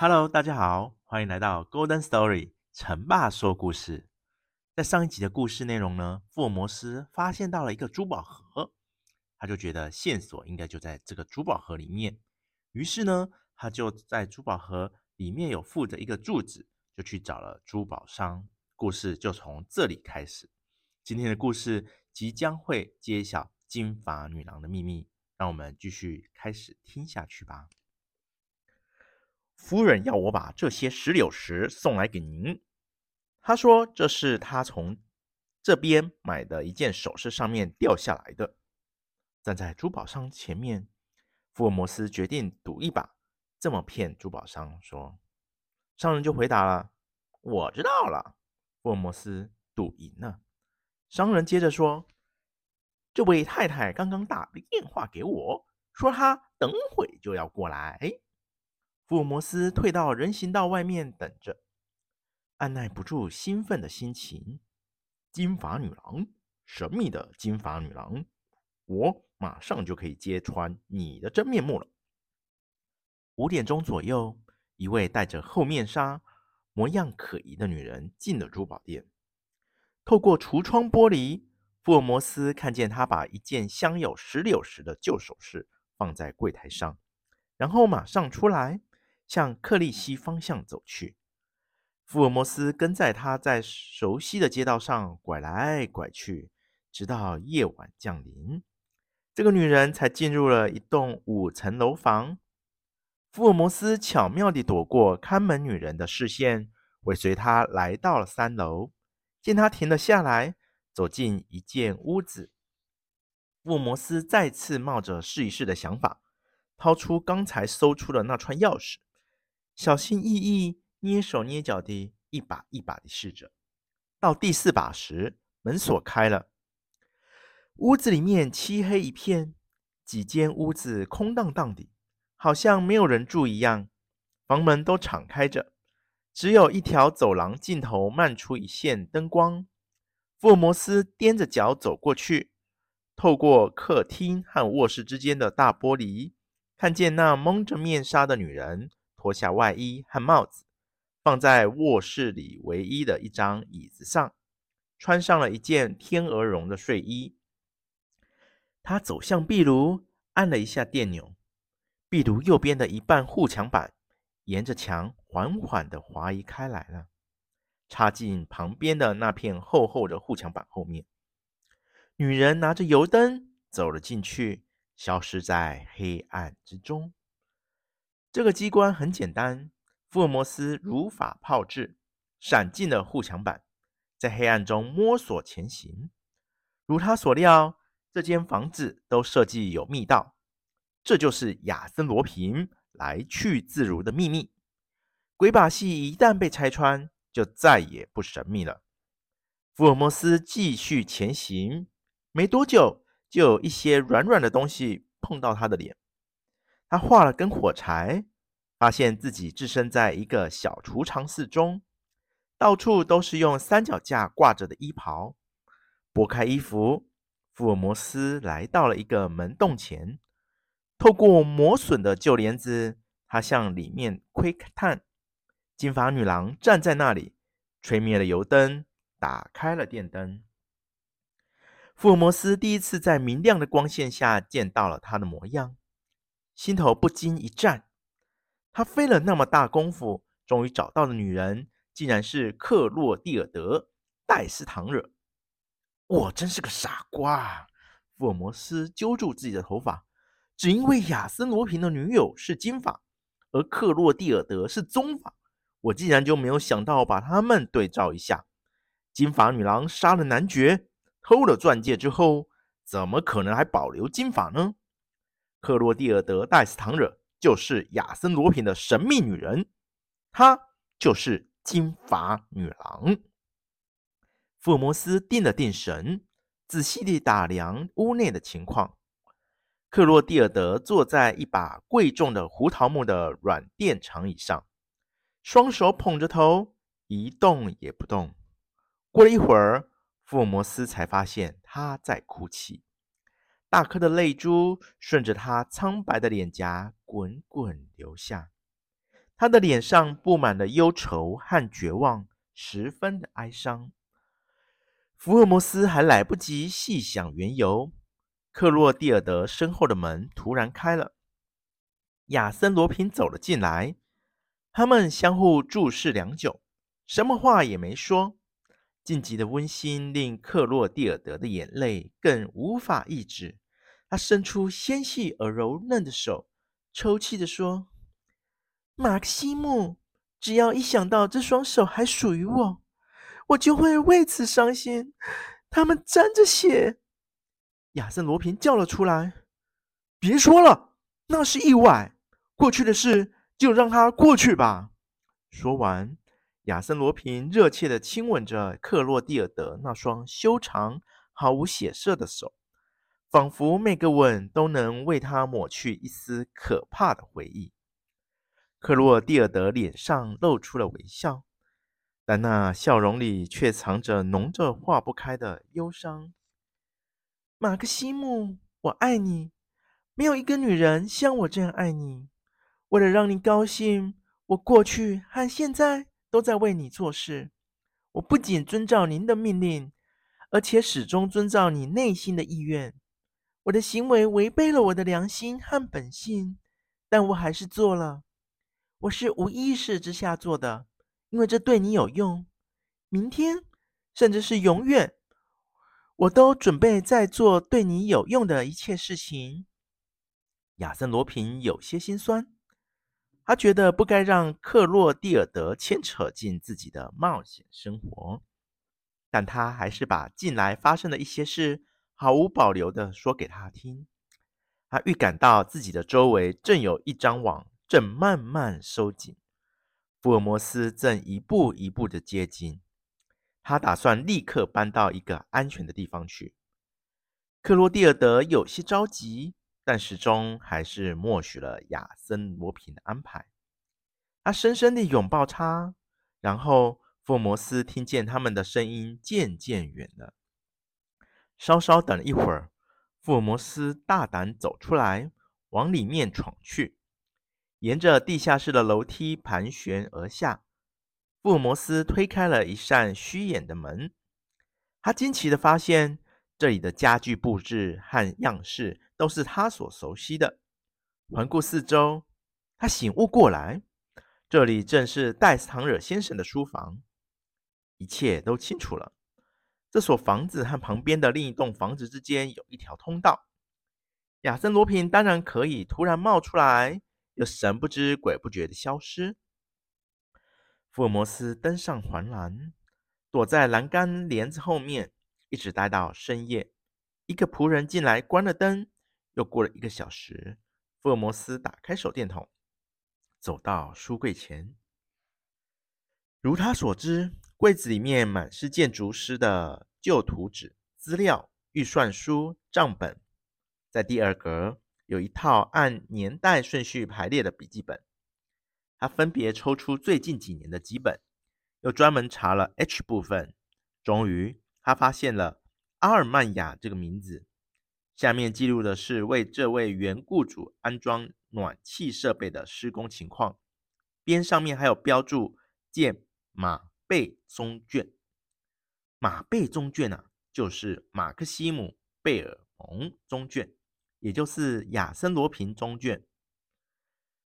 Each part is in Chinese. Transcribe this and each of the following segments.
Hello，大家好，欢迎来到 Golden Story，成爸说故事。在上一集的故事内容呢，福尔摩斯发现到了一个珠宝盒，他就觉得线索应该就在这个珠宝盒里面，于是呢，他就在珠宝盒里面有附着一个柱子，就去找了珠宝商。故事就从这里开始。今天的故事即将会揭晓金发女郎的秘密，让我们继续开始听下去吧。夫人要我把这些石榴石送来给您。她说这是她从这边买的一件首饰上面掉下来的。站在珠宝商前面，福尔摩斯决定赌一把，这么骗珠宝商说。商人就回答了：“我知道了。”福尔摩斯赌赢了。商人接着说：“这位太太刚刚打了电话给我，说她等会就要过来。”福尔摩斯退到人行道外面等着，按捺不住兴奋的心情。金发女郎，神秘的金发女郎，我马上就可以揭穿你的真面目了。五点钟左右，一位戴着厚面纱、模样可疑的女人进了珠宝店。透过橱窗玻璃，福尔摩斯看见她把一件镶有石榴石的旧首饰放在柜台上，然后马上出来。向克利希方向走去，福尔摩斯跟在他在熟悉的街道上拐来拐去，直到夜晚降临，这个女人才进入了一栋五层楼房。福尔摩斯巧妙地躲过看门女人的视线，尾随她来到了三楼。见她停了下来，走进一间屋子，福尔摩斯再次冒着试一试的想法，掏出刚才搜出的那串钥匙。小心翼翼、蹑手蹑脚地一把一把地试着，到第四把时，门锁开了。屋子里面漆黑一片，几间屋子空荡荡的，好像没有人住一样。房门都敞开着，只有一条走廊尽头漫出一线灯光。福尔摩斯踮着脚走过去，透过客厅和卧室之间的大玻璃，看见那蒙着面纱的女人。脱下外衣和帽子，放在卧室里唯一的一张椅子上，穿上了一件天鹅绒的睡衣。他走向壁炉，按了一下电钮，壁炉右边的一半护墙板沿着墙缓缓地滑移开来了，插进旁边的那片厚厚的护墙板后面。女人拿着油灯走了进去，消失在黑暗之中。这个机关很简单，福尔摩斯如法炮制，闪进了护墙板，在黑暗中摸索前行。如他所料，这间房子都设计有密道，这就是亚森罗平来去自如的秘密。鬼把戏一旦被拆穿，就再也不神秘了。福尔摩斯继续前行，没多久，就有一些软软的东西碰到他的脸。他画了根火柴，发现自己置身在一个小储藏室中，到处都是用三脚架挂着的衣袍。拨开衣服，福尔摩斯来到了一个门洞前，透过磨损的旧帘子，他向里面窥探。金发女郎站在那里，吹灭了油灯，打开了电灯。福尔摩斯第一次在明亮的光线下见到了她的模样。心头不禁一颤，他费了那么大功夫，终于找到的女人，竟然是克洛蒂尔德·戴斯唐惹。我真是个傻瓜！福尔摩斯揪住自己的头发，只因为亚森·罗平的女友是金发，而克洛蒂尔德是棕发，我竟然就没有想到把他们对照一下。金发女郎杀了男爵，偷了钻戒之后，怎么可能还保留金发呢？克洛蒂尔德·戴斯唐惹就是亚森·罗平的神秘女人，她就是金发女郎。福尔摩斯定了定神，仔细地打量屋内的情况。克洛蒂尔德坐在一把贵重的胡桃木的软垫长椅上，双手捧着头，一动也不动。过了一会儿，福尔摩斯才发现他在哭泣，大颗的泪珠顺着他苍白的脸颊滚滚流下，他的脸上布满了忧愁和绝望，十分的哀伤。福尔摩斯还来不及细想缘由。克洛蒂尔德身后的门突然开了，亚森·罗平走了进来。他们相互注视良久，什么话也没说。晋级的温馨令克洛蒂尔德的眼泪更无法抑制。他伸出纤细而柔嫩的手，抽泣地说：“马克西姆，只要一想到这双手还属于我，我就会为此伤心。他们沾着血。”亚森·罗平叫了出来：“别说了，那是意外。过去的事就让它过去吧。”说完，亚森·罗平热切地亲吻着克洛蒂尔德那双修长、毫无血色的手，仿佛每个吻都能为他抹去一丝可怕的回忆。克洛蒂尔德脸上露出了微笑，但那笑容里却藏着浓着化不开的忧伤。马克西姆，我爱你，没有一个女人像我这样爱你。为了让你高兴，我过去和现在都在为你做事。我不仅遵照您的命令，而且始终遵照你内心的意愿。我的行为违背了我的良心和本性，但我还是做了。我是无意识之下做的，因为这对你有用。明天，甚至是永远。我都准备在做对你有用的一切事情。亚森·罗平有些心酸，他觉得不该让克洛蒂尔德牵扯进自己的冒险生活，但他还是把近来发生的一些事毫无保留地说给他听。他预感到自己的周围正有一张网正慢慢收紧，福尔摩斯正一步一步地接近。他打算立刻搬到一个安全的地方去。克洛蒂尔德有些着急，但始终还是默许了亚森·罗平的安排。他深深地拥抱他，然后福尔摩斯听见他们的声音渐渐远了。稍稍等了一会儿，福尔摩斯大胆走出来，往里面闯去，沿着地下室的楼梯盘旋而下。福尔摩斯推开了一扇虚掩的门，他惊奇地发现，这里的家具布置和样式都是他所熟悉的。环顾四周，他醒悟过来，这里正是戴斯唐惹先生的书房。一切都清楚了。这所房子和旁边的另一栋房子之间有一条通道。亚森·罗平当然可以突然冒出来，又神不知鬼不觉的消失。福尔摩斯登上环栏，躲在栏杆帘子后面，一直待到深夜。一个仆人进来，关了灯。又过了一个小时，福尔摩斯打开手电筒，走到书柜前。如他所知，柜子里面满是建筑师的旧图纸、资料、预算书、账本。在第二格有一套按年代顺序排列的笔记本。他分别抽出最近几年的几本，又专门查了 H 部分。终于，他发现了阿尔曼雅这个名字。下面记录的是为这位原雇主安装暖气设备的施工情况，边上面还有标注“见马贝宗卷”。马贝宗卷啊，就是马克西姆·贝尔蒙宗卷，也就是亚森·罗平宗卷。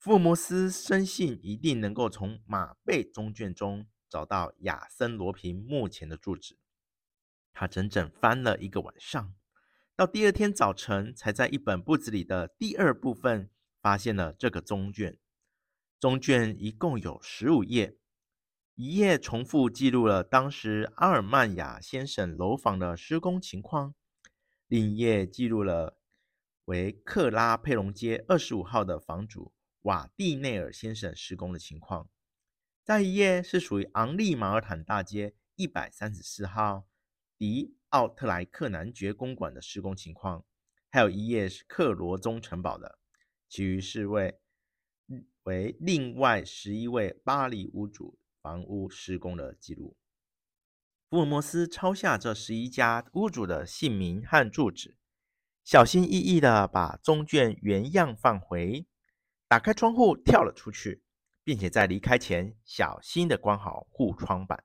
福尔摩斯深信一定能够从马贝宗卷中找到亚森·罗平目前的住址。他整整翻了一个晚上，到第二天早晨才在一本簿子里的第二部分发现了这个宗卷。中卷一共有十五页，一页重复记录了当时阿尔曼雅先生楼房的施工情况，另一页记录了为克拉佩隆街二十五号的房主瓦蒂内尔先生施工的情况。再一页是属于昂利马尔坦大街一百三十四号迪奥特莱克男爵公馆的施工情况，还有一页是克罗宗城堡的，其余是为为另外十一位巴黎屋主房屋施工的记录。福尔摩斯抄下这十一家屋主的姓名和住址，小心翼翼地把宗卷原样放回，打开窗户跳了出去，并且在离开前小心地关好护窗板。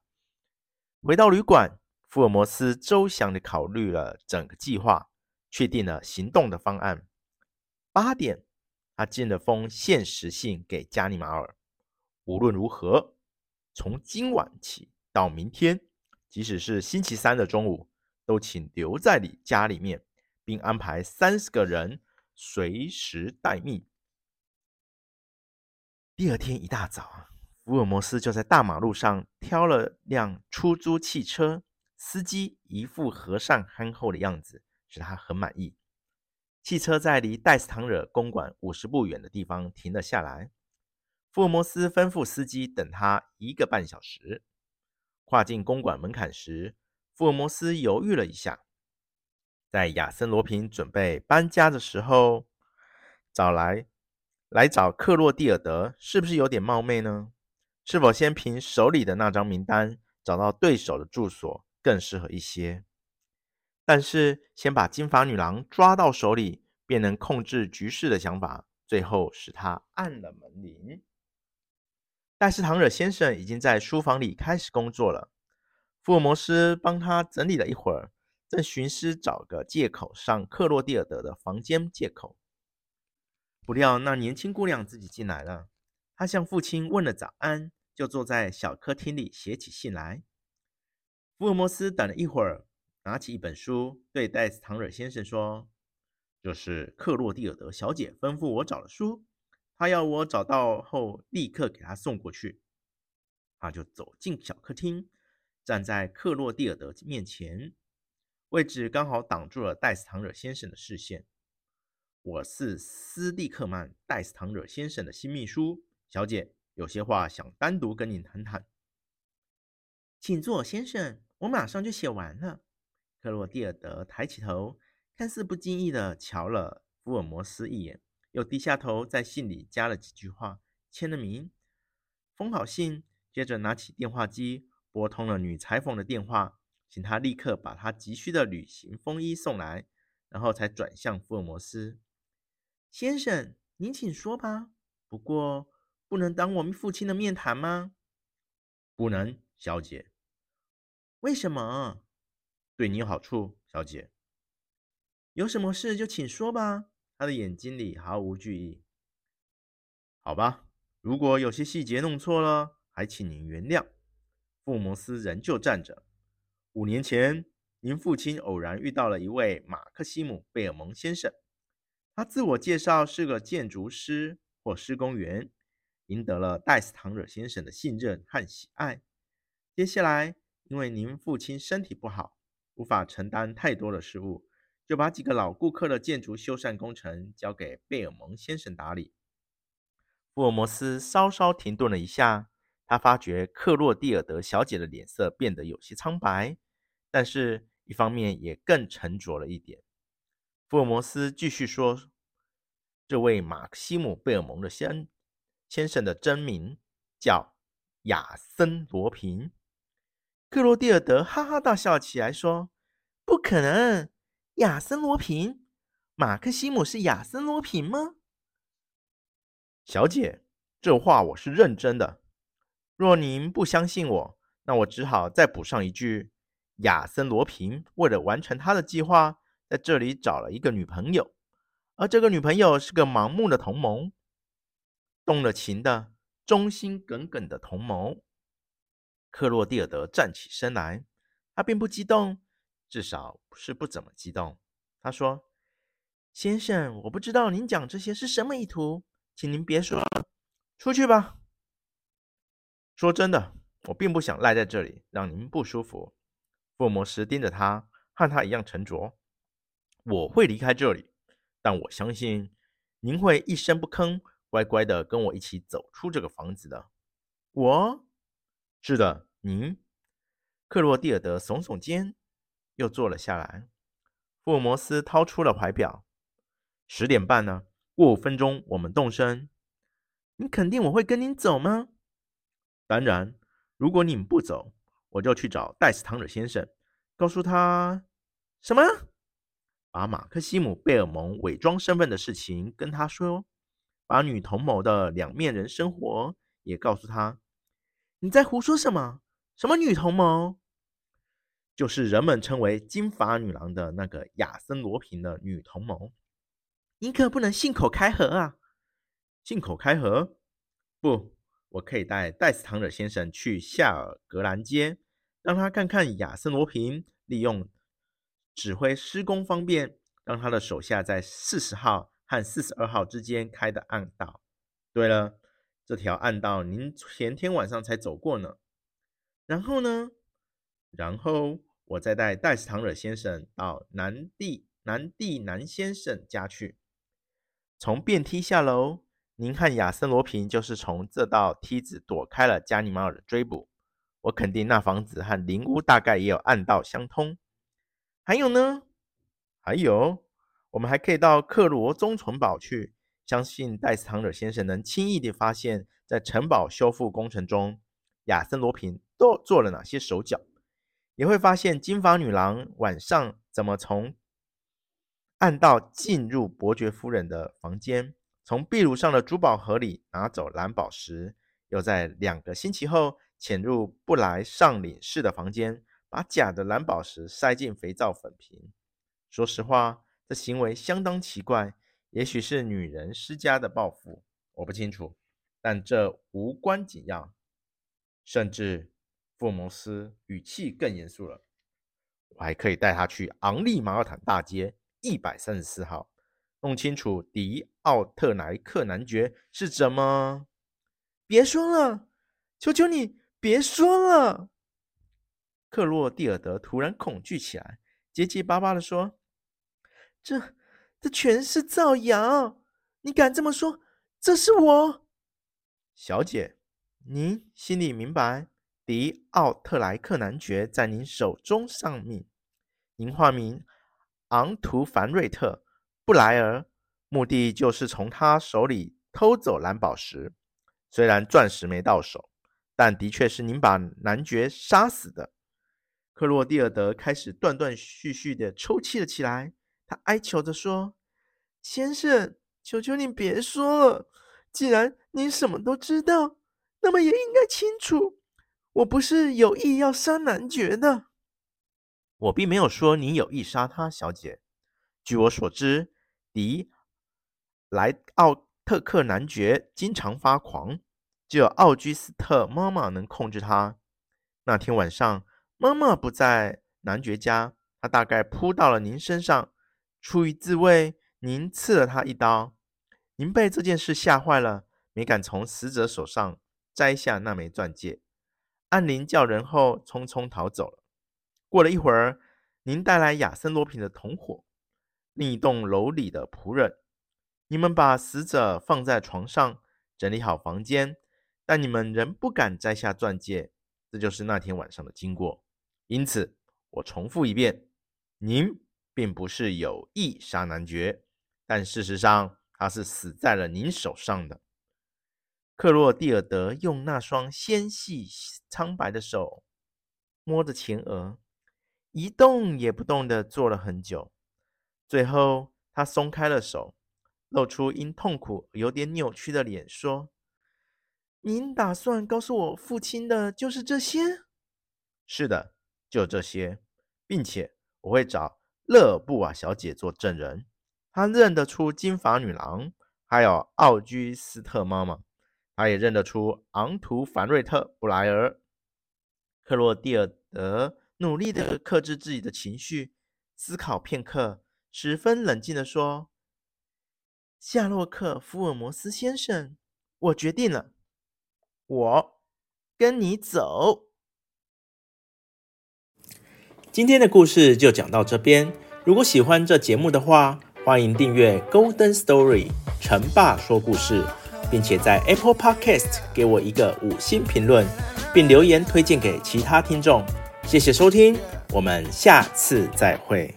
回到旅馆。福尔摩斯周详的考虑了整个计划，确定了行动的方案。八点，他寄了封限时信给加尼马尔。无论如何，从今晚起到明天，即使是星期三的中午，都请留在你家里面，并安排三十个人随时待命。第二天一大早，福尔摩斯就在大马路上挑了辆出租汽车。司机一副和善憨厚的样子，使他很满意。汽车在离戴斯唐惹公馆五十步远的地方停了下来。福尔摩斯吩咐司机等他一个半小时。跨进公馆门槛时，福尔摩斯犹豫了一下。在亚森罗平准备搬家的时候，找来来找克洛蒂尔德，是不是有点冒昧呢？是否先凭手里的那张名单找到对手的住所？更适合一些，但是先把金发女郎抓到手里，便能控制局势的想法，最后使他按了门铃。戴斯唐惹先生已经在书房里开始工作了，福尔摩斯帮他整理了一会儿，正寻思找个借口上克洛蒂尔德的房间借口，不料那年轻姑娘自己进来了。她向父亲问了早安，就坐在小客厅里写起信来。福尔摩斯等了一会儿，拿起一本书，对戴斯唐惹先生说：“这是克洛蒂尔德小姐吩咐我找的书，她要我找到后立刻给她送过去。”他就走进小客厅，站在克洛蒂尔德面前，位置刚好挡住了戴斯唐惹先生的视线。“我是斯蒂克曼，戴斯唐惹先生的新秘书，小姐，有些话想单独跟您谈谈。”请坐，先生。我马上就写完了。克洛蒂尔德抬起头，看似不经意地瞧了福尔摩斯一眼，又低下头，在信里加了几句话，签了名，封好信，接着拿起电话机拨通了女裁缝的电话，请她立刻把她急需的旅行风衣送来，然后才转向福尔摩斯：“先生，您请说吧。不过，不能当我们父亲的面谈吗？”“不能，小姐。”为什么？对你有好处，小姐。有什么事就请说吧。他的眼睛里毫无惧意。好吧，如果有些细节弄错了，还请您原谅。福摩斯仍旧站着。五年前，您父亲偶然遇到了一位马克西姆·贝尔蒙先生，他自我介绍是个建筑师或施工员，赢得了戴斯唐惹先生的信任和喜爱。接下来。因为您父亲身体不好，无法承担太多的事务，就把几个老顾客的建筑修缮工程交给贝尔蒙先生打理。福尔摩斯稍稍停顿了一下，他发觉克洛蒂尔德小姐的脸色变得有些苍白，但是一方面也更沉着了一点。福尔摩斯继续说：“这位马克西姆·贝尔蒙的先先生的真名叫亚森·罗平。”克洛蒂尔德哈哈大笑起来，说：“不可能，亚森罗平，马克西姆是亚森罗平吗？”小姐，这话我是认真的。若您不相信我，那我只好再补上一句：亚森罗平为了完成他的计划，在这里找了一个女朋友，而这个女朋友是个盲目的同谋，动了情的、忠心耿耿的同谋。克洛蒂尔德站起身来，他并不激动，至少是不怎么激动。他说：“先生，我不知道您讲这些是什么意图，请您别说了。出去吧。说真的，我并不想赖在这里，让您不舒服。福尔摩斯盯着他，和他一样沉着。我会离开这里，但我相信您会一声不吭，乖乖的跟我一起走出这个房子的。我？是的，您。克洛蒂尔德耸耸肩，又坐了下来。福尔摩斯掏出了怀表，十点半呢，过五分钟我们动身。你肯定我会跟您走吗？当然，如果你们不走，我就去找戴斯汤尔先生，告诉他什么？把马克西姆·贝尔蒙伪装身份的事情跟他说，把女同谋的两面人生活也告诉他。你在胡说什么？什么女同谋？就是人们称为金发女郎的那个亚森·罗平的女同谋。你可不能信口开河啊！信口开河？不，我可以带戴斯唐尔先生去夏尔格兰街，让他看看亚森·罗平利用指挥施工方便，让他的手下在四十号和四十二号之间开的暗道。对了，这条暗道您前天晚上才走过呢。然后呢？然后我再带戴斯唐尔先生到南地南地南先生家去，从电梯下楼。您和亚森·罗平就是从这道梯子躲开了加尼马尔的追捕。我肯定那房子和林屋大概也有暗道相通。还有呢？还有，我们还可以到克罗宗城堡去。相信戴斯·唐尔先生能轻易地发现，在城堡修复工程中，亚森·罗平都做了哪些手脚，也会发现金发女郎晚上怎么从暗道进入伯爵夫人的房间。从壁炉上的珠宝盒里拿走蓝宝石，又在两个星期后潜入布莱上领事的房间，把假的蓝宝石塞进肥皂粉瓶。说实话，这行为相当奇怪，也许是女人施加的报复，我不清楚。但这无关紧要。甚至，福摩斯语气更严肃了。我还可以带他去昂利马尔坦大街一百三十四号。弄清楚迪奥特莱克男爵是怎么？别说了，求求你别说了！克洛蒂尔德突然恐惧起来，结结巴巴地说：“这、这全是造谣！你敢这么说？这是我，小姐，您心里明白，迪奥特莱克男爵在您手中丧命，您化名昂图凡瑞特。”布莱尔，目的就是从他手里偷走蓝宝石。虽然钻石没到手，但的确是您把男爵杀死的。克洛蒂尔德开始断断续续的抽泣了起来。他哀求着说：“先生，求求您别说了。既然您什么都知道，那么也应该清楚，我不是有意要杀男爵的。我并没有说你有意杀他，小姐。据我所知。”迪莱奥特克男爵经常发狂，只有奥居斯特妈妈能控制他。那天晚上，妈妈不在男爵家，他大概扑到了您身上，出于自卫，您刺了他一刀。您被这件事吓坏了，没敢从死者手上摘下那枚钻戒，按铃叫人后，匆匆逃走了。过了一会儿，您带来亚森罗平的同伙。另一栋楼里的仆人，你们把死者放在床上，整理好房间，但你们仍不敢摘下钻戒。这就是那天晚上的经过。因此，我重复一遍：您并不是有意杀男爵，但事实上他是死在了您手上的。克洛蒂尔德用那双纤细苍白的手摸着前额，一动也不动地坐了很久。最后，他松开了手，露出因痛苦有点扭曲的脸，说：“您打算告诉我父亲的就是这些？”“是的，就这些，并且我会找勒布瓦小姐做证人，她认得出金发女郎，还有奥居斯特妈妈，她也认得出昂图凡瑞特布莱尔。”克洛蒂尔德努力地克制自己的情绪，思考片刻。十分冷静地说：“夏洛克·福尔摩斯先生，我决定了，我跟你走。今天的故事就讲到这边。如果喜欢这节目的话，欢迎订阅《Golden Story》成爸说故事，并且在 Apple Podcast 给我一个五星评论，并留言推荐给其他听众。谢谢收听，我们下次再会。